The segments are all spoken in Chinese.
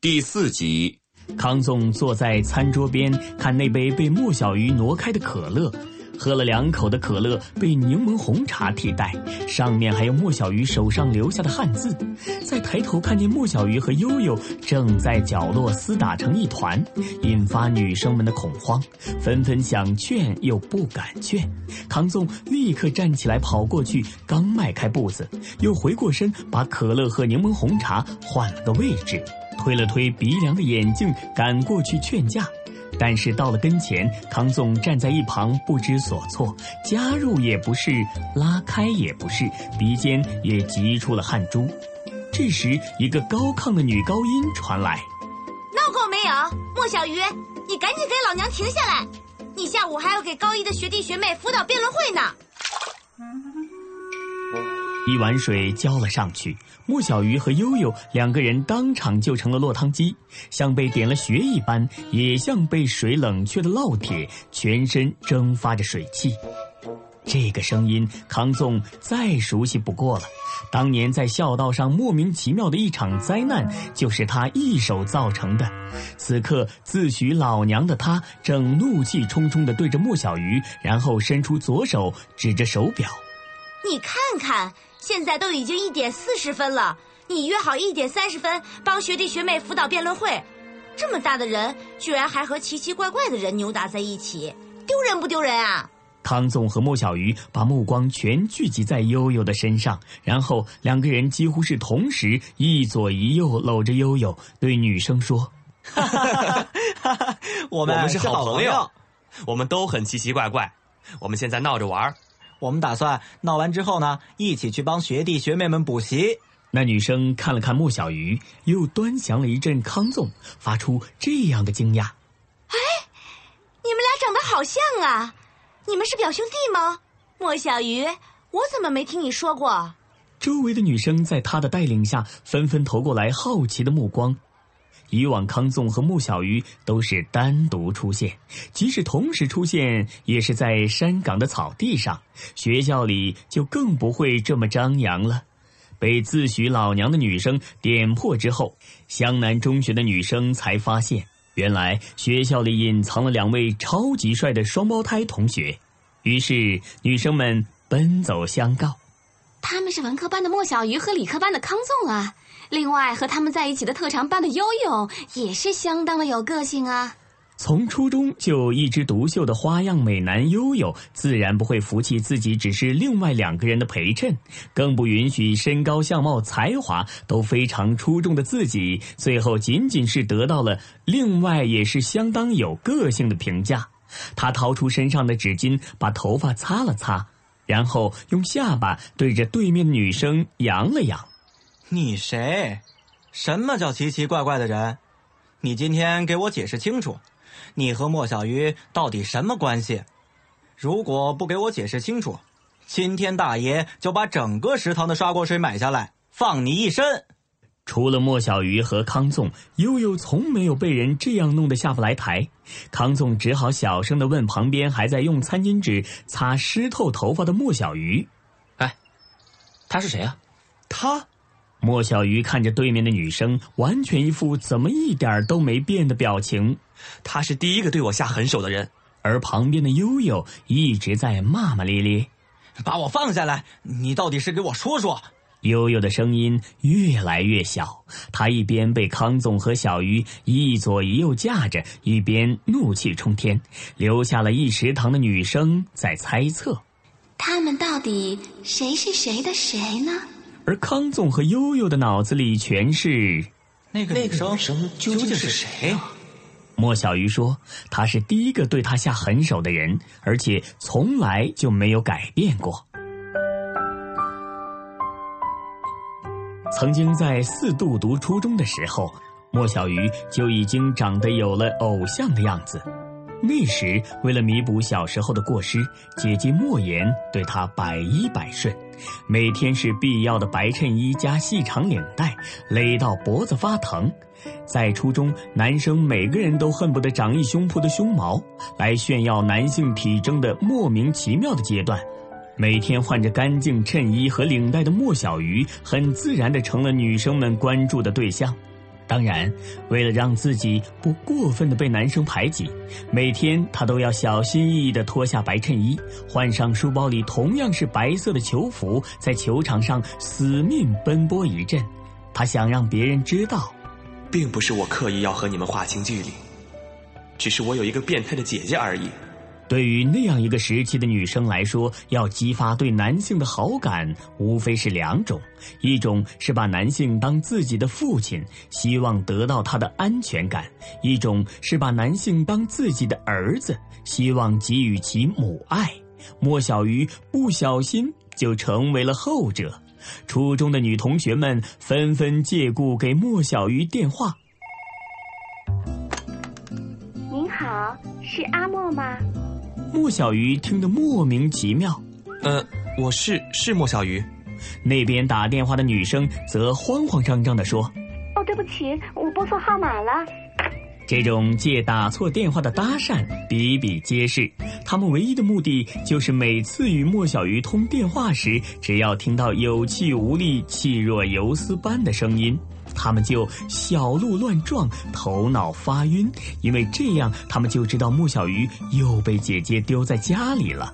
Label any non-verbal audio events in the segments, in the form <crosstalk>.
第四集，康纵坐在餐桌边，看那杯被莫小鱼挪开的可乐，喝了两口的可乐被柠檬红茶替代，上面还有莫小鱼手上留下的汉字。再抬头看见莫小鱼和悠悠正在角落厮打成一团，引发女生们的恐慌，纷纷想劝又不敢劝。康纵立刻站起来跑过去，刚迈开步子，又回过身把可乐和柠檬红茶换了个位置。推了推鼻梁的眼镜，赶过去劝架，但是到了跟前，康纵站在一旁不知所措，加入也不是，拉开也不是，鼻尖也急出了汗珠。这时，一个高亢的女高音传来：“闹够没有？莫小鱼，你赶紧给老娘停下来！你下午还要给高一的学弟学妹辅导辩论会呢。”一碗水浇了上去，莫小鱼和悠悠两个人当场就成了落汤鸡，像被点了穴一般，也像被水冷却的烙铁，全身蒸发着水汽。这个声音，康纵再熟悉不过了。当年在孝道上莫名其妙的一场灾难，就是他一手造成的。此刻自诩老娘的他，正怒气冲冲地对着莫小鱼，然后伸出左手指着手表。你看看，现在都已经一点四十分了，你约好一点三十分帮学弟学妹辅导辩论会，这么大的人，居然还和奇奇怪怪的人扭打在一起，丢人不丢人啊？康总和莫小鱼把目光全聚集在悠悠的身上，然后两个人几乎是同时一左一右搂着悠悠，对女生说：“我 <laughs> 我们是好朋朋友，我们都很奇奇怪怪。我们现在闹着玩儿，我们打算闹完之后呢，一起去帮学弟学妹们补习。那女生看了看莫小鱼，又端详了一阵康纵，发出这样的惊讶：“哎你们俩长得好像啊！你们是表兄弟吗？莫小鱼，我怎么没听你说过？周围的女生在他的带领下，纷纷投过来好奇的目光。以往康纵和穆小鱼都是单独出现，即使同时出现，也是在山岗的草地上。学校里就更不会这么张扬了。被自诩老娘的女生点破之后，湘南中学的女生才发现，原来学校里隐藏了两位超级帅的双胞胎同学。于是女生们奔走相告。他们是文科班的莫小鱼和理科班的康纵啊，另外和他们在一起的特长班的悠悠也是相当的有个性啊。从初中就一枝独秀的花样美男悠悠，自然不会服气自己只是另外两个人的陪衬，更不允许身高、相貌、才华都非常出众的自己，最后仅仅是得到了另外也是相当有个性的评价。他掏出身上的纸巾，把头发擦了擦，然后用下巴对着对面女生扬了扬。你谁？什么叫奇奇怪怪的人？你今天给我解释清楚，你和莫小鱼到底什么关系？如果不给我解释清楚，今天大爷就把整个食堂的刷锅水买下来，放你一身。除了莫小鱼和康纵，悠悠从没有被人这样弄得下不来台。康纵只好小声的问旁边还在用餐巾纸擦湿透头发的莫小鱼哎他是谁啊？他，莫小鱼看着对面的女生，完全一副怎么一点都没变的表情。他是第一个对我下狠手的人。而旁边的悠悠一直在骂骂咧咧。把我放下来！你到底是给我说说。悠悠的声音越来越小，他一边被康总和小鱼一左一右架着，一边怒气冲天，留下了一食堂的女生在猜测。他们到底谁是谁的谁呢？而康总和悠悠的脑子里全是那个女生究竟是谁啊？莫小鱼说：“他是第一个对他下狠手的人，而且从来就没有改变过。”曾经在四度读初中的时候，莫小鱼就已经长得有了偶像的样子。那时，为了弥补小时候的过失，姐姐莫言对她百依百顺，每天是必要的白衬衣加细长领带，勒到脖子发疼。在初中，男生每个人都恨不得长一胸脯的胸毛，来炫耀男性体征的莫名其妙的阶段。每天换着干净衬衣和领带的莫小鱼，很自然的成了女生们关注的对象。当然，为了让自己不过分的被男生排挤，每天他都要小心翼翼的脱下白衬衣，换上书包里同样是白色的球服，在球场上死命奔波一阵。他想让别人知道，并不是我刻意要和你们划清距离，只是我有一个变态的姐姐而已。对于那样一个时期的女生来说，要激发对男性的好感，无非是两种：一种是把男性当自己的父亲，希望得到他的安全感；一种是把男性当自己的儿子，希望给予其母爱。莫小鱼不小心就成为了后者。初中的女同学们纷纷借故给莫小鱼电话：“您好，是阿莫吗？”莫小鱼听得莫名其妙。呃，我是是莫小鱼。那边打电话的女生则慌慌张张地说：“哦，对不起，我拨错号码了。”这种借打错电话的搭讪比比皆是。他们唯一的目的就是每次与莫小鱼通电话时，只要听到有气无力、气若游丝般的声音。他们就小鹿乱撞，头脑发晕，因为这样他们就知道莫小鱼又被姐姐丢在家里了。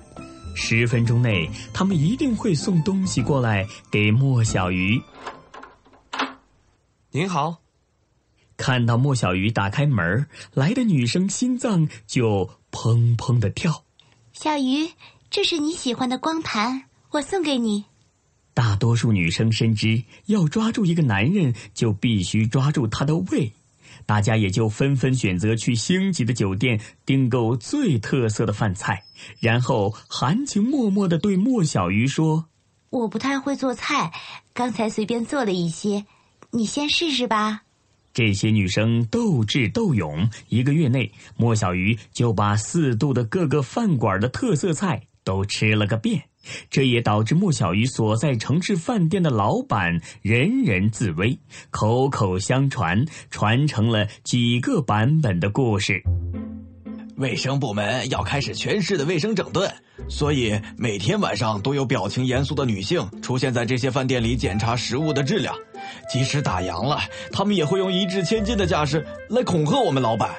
十分钟内，他们一定会送东西过来给莫小鱼。您好，看到莫小鱼打开门来的女生心脏就砰砰的跳。小鱼，这是你喜欢的光盘，我送给你。大多数女生深知，要抓住一个男人，就必须抓住他的胃，大家也就纷纷选择去星级的酒店订购最特色的饭菜，然后含情脉脉的对莫小鱼说：“我不太会做菜，刚才随便做了一些，你先试试吧。”这些女生斗智斗勇，一个月内，莫小鱼就把四渡的各个饭馆的特色菜都吃了个遍。这也导致莫小鱼所在城市饭店的老板人人自危，口口相传，传承了几个版本的故事。卫生部门要开始全市的卫生整顿，所以每天晚上都有表情严肃的女性出现在这些饭店里检查食物的质量。即使打烊了，他们也会用一掷千金的架势来恐吓我们老板，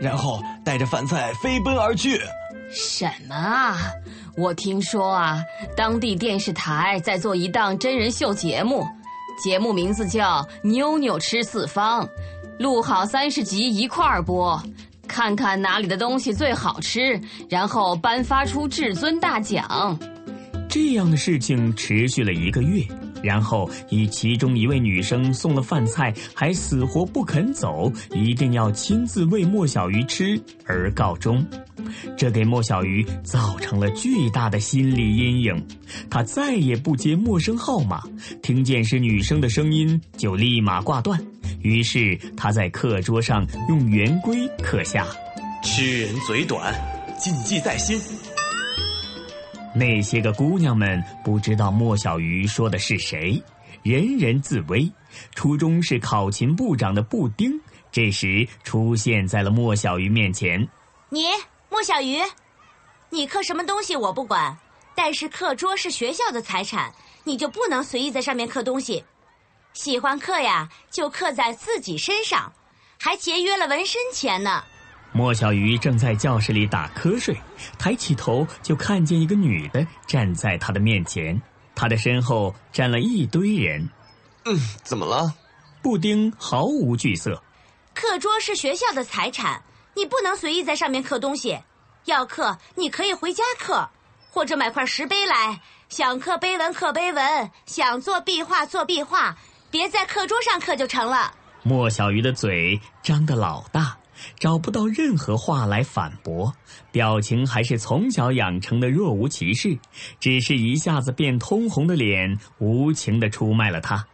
然后带着饭菜飞奔而去。什么啊！我听说啊，当地电视台在做一档真人秀节目，节目名字叫《妞妞吃四方》，录好三十集一块儿播，看看哪里的东西最好吃，然后颁发出至尊大奖。这样的事情持续了一个月。然后以其中一位女生送了饭菜还死活不肯走，一定要亲自喂莫小鱼吃而告终，这给莫小鱼造成了巨大的心理阴影。他再也不接陌生号码，听见是女生的声音就立马挂断。于是他在课桌上用圆规刻下：“吃人嘴短，谨记在心。”那些个姑娘们不知道莫小鱼说的是谁，人人自危。初中是考勤部长的布丁，这时出现在了莫小鱼面前。你莫小鱼，你刻什么东西我不管，但是课桌是学校的财产，你就不能随意在上面刻东西。喜欢刻呀，就刻在自己身上，还节约了纹身钱呢。莫小鱼正在教室里打瞌睡，抬起头就看见一个女的站在他的面前，他的身后站了一堆人。嗯，怎么了？布丁毫无惧色。课桌是学校的财产，你不能随意在上面刻东西。要刻，你可以回家刻，或者买块石碑来。想刻碑文刻碑文，想做壁画做壁画，别在课桌上刻就成了。莫小鱼的嘴张得老大。找不到任何话来反驳，表情还是从小养成的若无其事，只是一下子变通红的脸无情地出卖了他。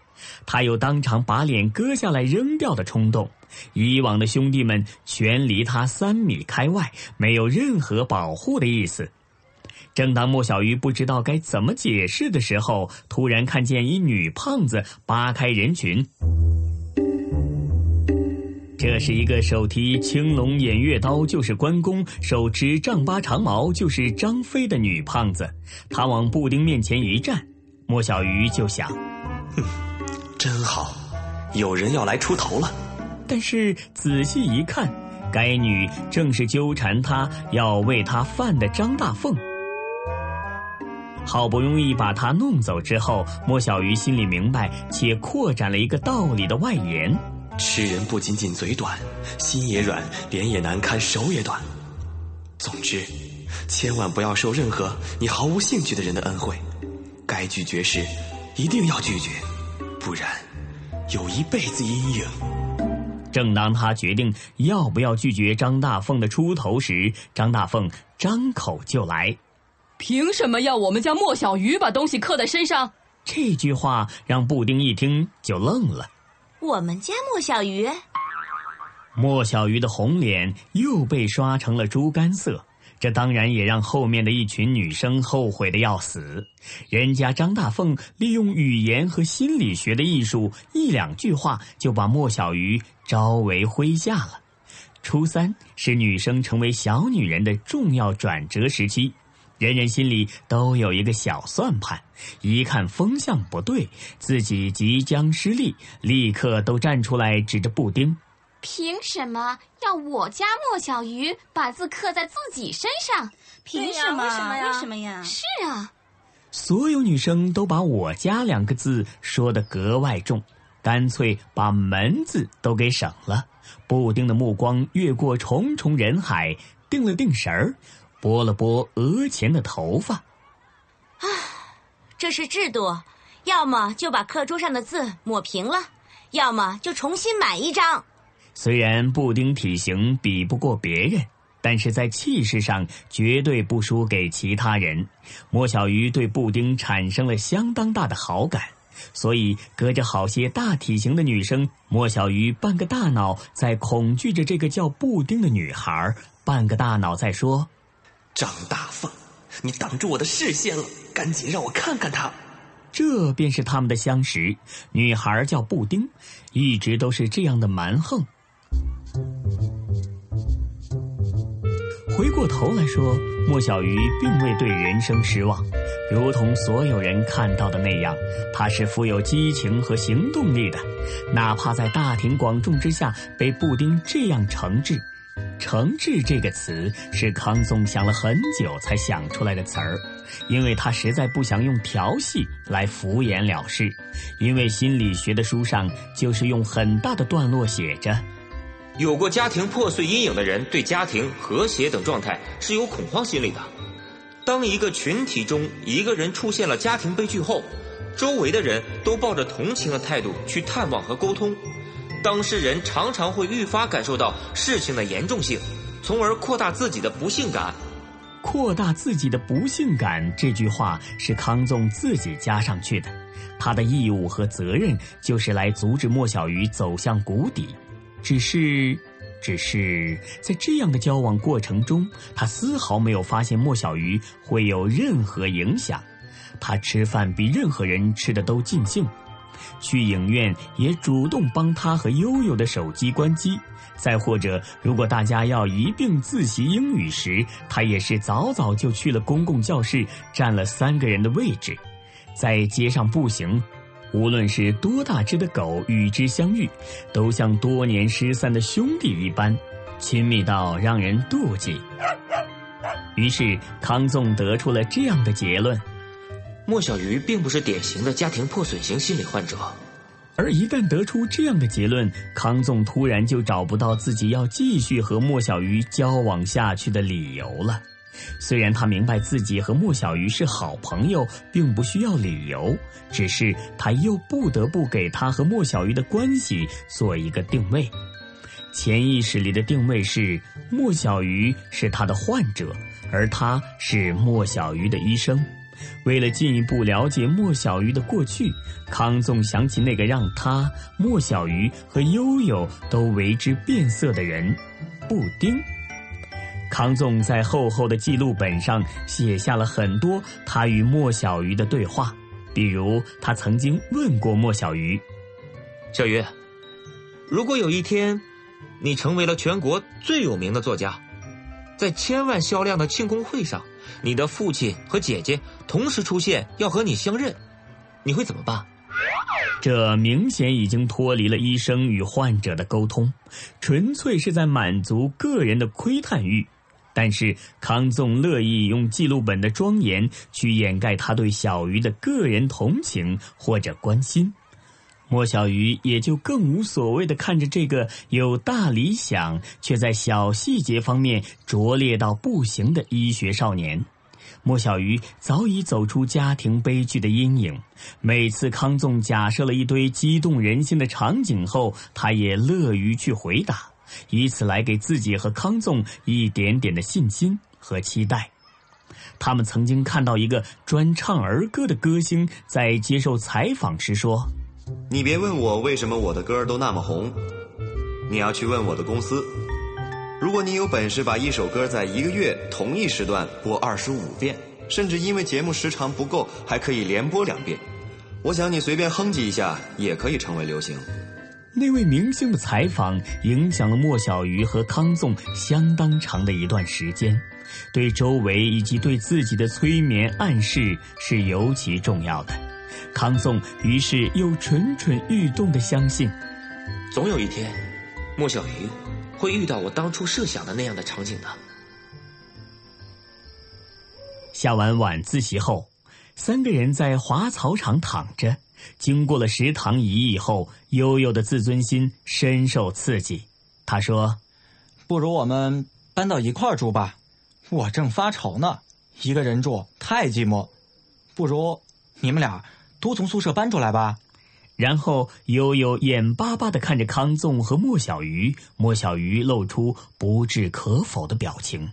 他有当场把脸割下来扔掉的冲动。以往的兄弟们全离他三米开外，没有任何保护的意思。正当莫小鱼不知道该怎么解释的时候，突然看见一女胖子扒开人群。这是一个手提青龙偃月刀就是关公，手持丈八长矛就是张飞的女胖子。她往布丁面前一站，莫小鱼就想：哼，真好，有人要来出头了。但是仔细一看，该女正是纠缠他要为他饭的张大凤。好不容易把他弄走之后，莫小鱼心里明白，且扩展了一个道理的外延。吃人不仅仅嘴短，心也软，脸也难看，手也短。总之，千万不要受任何你毫无兴趣的人的恩惠。该拒绝时，一定要拒绝，不然有一辈子阴影。正当他决定要不要拒绝张大凤的出头时，张大凤张口就来：“凭什么要我们家莫小鱼把东西刻在身上？”这句话让布丁一听就愣了。我们家莫小鱼，莫小鱼的红脸又被刷成了猪肝色，这当然也让后面的一群女生后悔的要死。人家张大凤利用语言和心理学的艺术，一两句话就把莫小鱼招为麾下了。初三是女生成为小女人的重要转折时期。人人心里都有一个小算盘，一看风向不对，自己即将失利，立刻都站出来指着布丁：“凭什么要我家莫小鱼把字刻在自己身上？凭什么？为什么呀？为什么呀？是啊，所有女生都把我家两个字说得格外重，干脆把门字都给省了。布丁的目光越过重重人海，定了定神儿。”拨了拨额前的头发，啊，这是制度，要么就把课桌上的字抹平了，要么就重新买一张。虽然布丁体型比不过别人，但是在气势上绝对不输给其他人。莫小鱼对布丁产生了相当大的好感，所以隔着好些大体型的女生，莫小鱼半个大脑在恐惧着这个叫布丁的女孩，半个大脑在说。张大凤，你挡住我的视线了，赶紧让我看看他。这便是他们的相识。女孩叫布丁，一直都是这样的蛮横。回过头来说，莫小鱼并未对人生失望，如同所有人看到的那样，他是富有激情和行动力的，哪怕在大庭广众之下被布丁这样惩治。诚挚这个词是康颂想了很久才想出来的词儿，因为他实在不想用调戏来敷衍了事，因为心理学的书上就是用很大的段落写着，有过家庭破碎阴影的人对家庭和谐等状态是有恐慌心理的。当一个群体中一个人出现了家庭悲剧后，周围的人都抱着同情的态度去探望和沟通。当事人常常会愈发感受到事情的严重性，从而扩大自己的不幸感。扩大自己的不幸感这句话是康纵自己加上去的，他的义务和责任就是来阻止莫小鱼走向谷底。只是，只是在这样的交往过程中，他丝毫没有发现莫小鱼会有任何影响。他吃饭比任何人吃的都尽兴。去影院也主动帮他和悠悠的手机关机，再或者，如果大家要一并自习英语时，他也是早早就去了公共教室，占了三个人的位置。在街上步行，无论是多大只的狗与之相遇，都像多年失散的兄弟一般，亲密到让人妒忌。于是康纵得出了这样的结论。莫小鱼并不是典型的家庭破损型心理患者，而一旦得出这样的结论，康纵突然就找不到自己要继续和莫小鱼交往下去的理由了。虽然他明白自己和莫小鱼是好朋友，并不需要理由，只是他又不得不给他和莫小鱼的关系做一个定位。潜意识里的定位是莫小鱼是他的患者，而他是莫小鱼的医生。为了进一步了解莫小鱼的过去，康纵想起那个让他、莫小鱼和悠悠都为之变色的人——布丁。康纵在厚厚的记录本上写下了很多他与莫小鱼的对话，比如他曾经问过莫小鱼：“小鱼，如果有一天，你成为了全国最有名的作家，在千万销量的庆功会上。”你的父亲和姐姐同时出现，要和你相认，你会怎么办？这明显已经脱离了医生与患者的沟通，纯粹是在满足个人的窥探欲。但是康纵乐意用记录本的庄严去掩盖他对小鱼的个人同情或者关心。莫小鱼也就更无所谓的看着这个有大理想却在小细节方面拙劣到不行的医学少年。莫小鱼早已走出家庭悲剧的阴影，每次康纵假设了一堆激动人心的场景后，他也乐于去回答，以此来给自己和康纵一点点的信心和期待。他们曾经看到一个专唱儿歌的歌星在接受采访时说：“你别问我为什么我的歌都那么红，你要去问我的公司。”如果你有本事把一首歌在一个月同一时段播二十五遍，甚至因为节目时长不够还可以连播两遍，我想你随便哼唧一下也可以成为流行。那位明星的采访影响了莫小鱼和康纵相当长的一段时间，对周围以及对自己的催眠暗示是尤其重要的。康颂于是又蠢蠢欲动的相信，总有一天，莫小鱼。会遇到我当初设想的那样的场景的。下完晚自习后，三个人在滑草场躺着。经过了食堂一役后，悠悠的自尊心深受刺激。他说：“不如我们搬到一块儿住吧，我正发愁呢，一个人住太寂寞。不如你们俩都从宿舍搬出来吧。”然后悠悠眼巴巴的看着康纵和莫小鱼，莫小鱼露出不置可否的表情，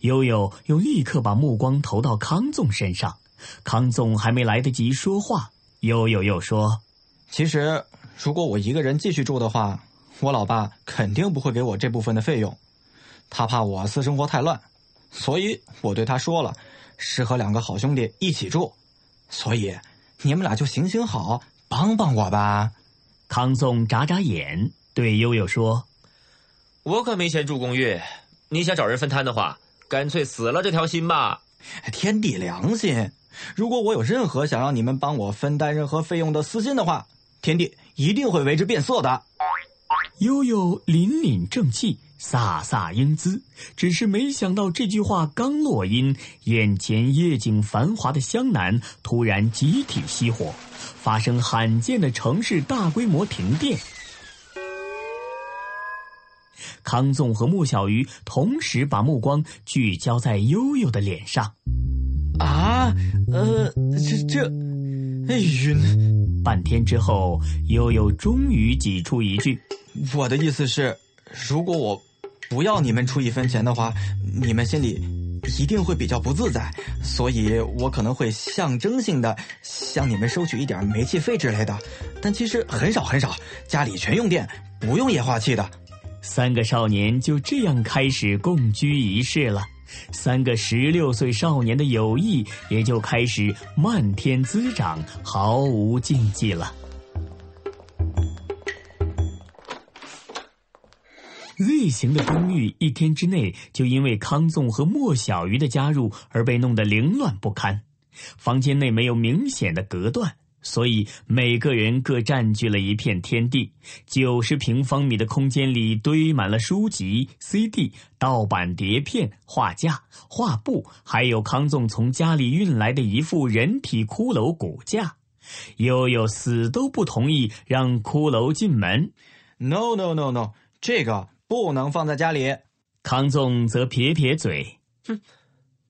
悠悠又立刻把目光投到康纵身上。康纵还没来得及说话，悠悠又说：“其实，如果我一个人继续住的话，我老爸肯定不会给我这部分的费用，他怕我私生活太乱，所以我对他说了，是和两个好兄弟一起住。所以，你们俩就行行好。”帮帮我吧，康纵眨眨眼，对悠悠说：“我可没钱住公寓，你想找人分摊的话，干脆死了这条心吧。天地良心，如果我有任何想让你们帮我分担任何费用的私心的话，天地一定会为之变色的。”悠悠凛凛正气。飒飒英姿，只是没想到这句话刚落音，眼前夜景繁华的湘南突然集体熄火，发生罕见的城市大规模停电。康纵和莫小鱼同时把目光聚焦在悠悠的脸上。啊，呃，这这，哎，晕！半天之后，悠悠终于挤出一句：“我的意思是，如果我……”不要你们出一分钱的话，你们心里一定会比较不自在，所以我可能会象征性的向你们收取一点煤气费之类的，但其实很少很少，家里全用电，不用液化气的。三个少年就这样开始共居一室了，三个十六岁少年的友谊也就开始漫天滋长，毫无禁忌了。Z 型的公寓一天之内就因为康纵和莫小鱼的加入而被弄得凌乱不堪。房间内没有明显的隔断，所以每个人各占据了一片天地。九十平方米的空间里堆满了书籍、CD、盗版碟片、画架、画布，还有康纵从家里运来的一副人体骷髅骨架。悠悠死都不同意让骷髅进门。No no no no，这个。不能放在家里，康纵则撇撇嘴，哼，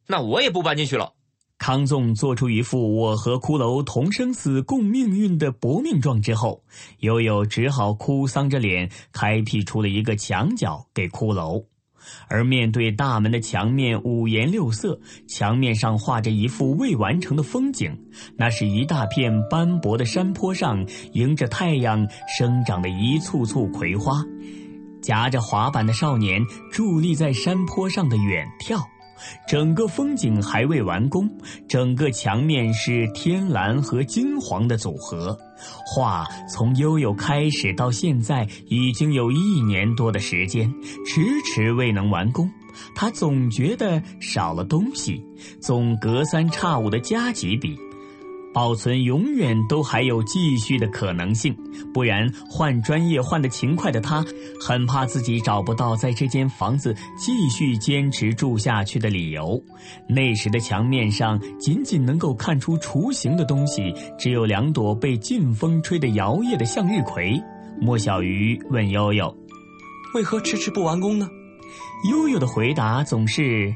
那我也不搬进去了。康纵做出一副我和骷髅同生死共命运的搏命状之后，悠悠只好哭丧着脸，开辟出了一个墙角给骷髅。而面对大门的墙面五颜六色，墙面上画着一幅未完成的风景，那是一大片斑驳的山坡上，迎着太阳生长的一簇簇葵花，夹着滑板的少年伫立在山坡上的远眺。整个风景还未完工，整个墙面是天蓝和金黄的组合。画从悠悠开始到现在，已经有一年多的时间，迟迟未能完工。他总觉得少了东西，总隔三差五的加几笔。保存永远都还有继续的可能性，不然换专业换得勤快的他，很怕自己找不到在这间房子继续坚持住下去的理由。那时的墙面上仅仅能够看出雏形的东西，只有两朵被劲风吹得摇曳的向日葵。莫小鱼问悠悠：“为何迟迟不完工呢？”悠悠的回答总是：“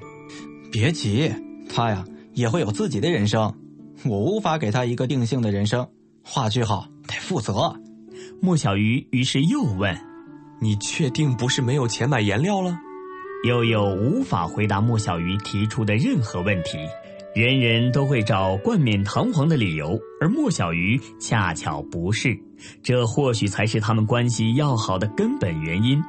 别急，他呀也会有自己的人生。”我无法给他一个定性的人生，画句号得负责。莫小鱼于是又问：“你确定不是没有钱买颜料了？”悠悠无法回答莫小鱼提出的任何问题。人人都会找冠冕堂皇的理由，而莫小鱼恰巧不是。这或许才是他们关系要好的根本原因。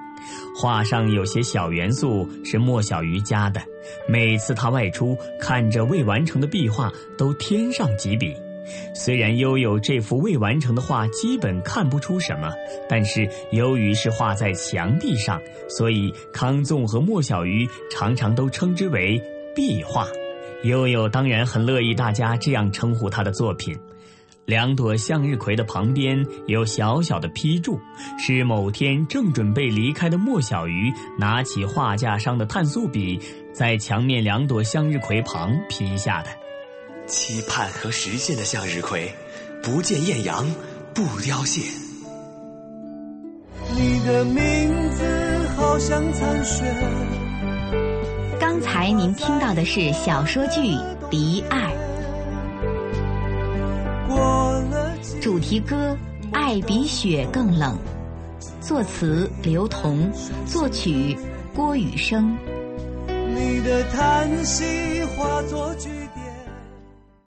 画上有些小元素是莫小鱼加的，每次他外出，看着未完成的壁画，都添上几笔。虽然悠悠这幅未完成的画基本看不出什么，但是由于是画在墙壁上，所以康纵和莫小鱼常常都称之为壁画。悠悠当然很乐意大家这样称呼他的作品。两朵向日葵的旁边有小小的批注，是某天正准备离开的莫小鱼拿起画架上的碳素笔，在墙面两朵向日葵旁批下的。期盼和实现的向日葵，不见艳阳不凋谢。你的名字好像残雪。台您听到的是小说剧《离爱》。主题歌《爱比雪更冷》，作词刘同，作曲郭雨生。你的叹息化作句。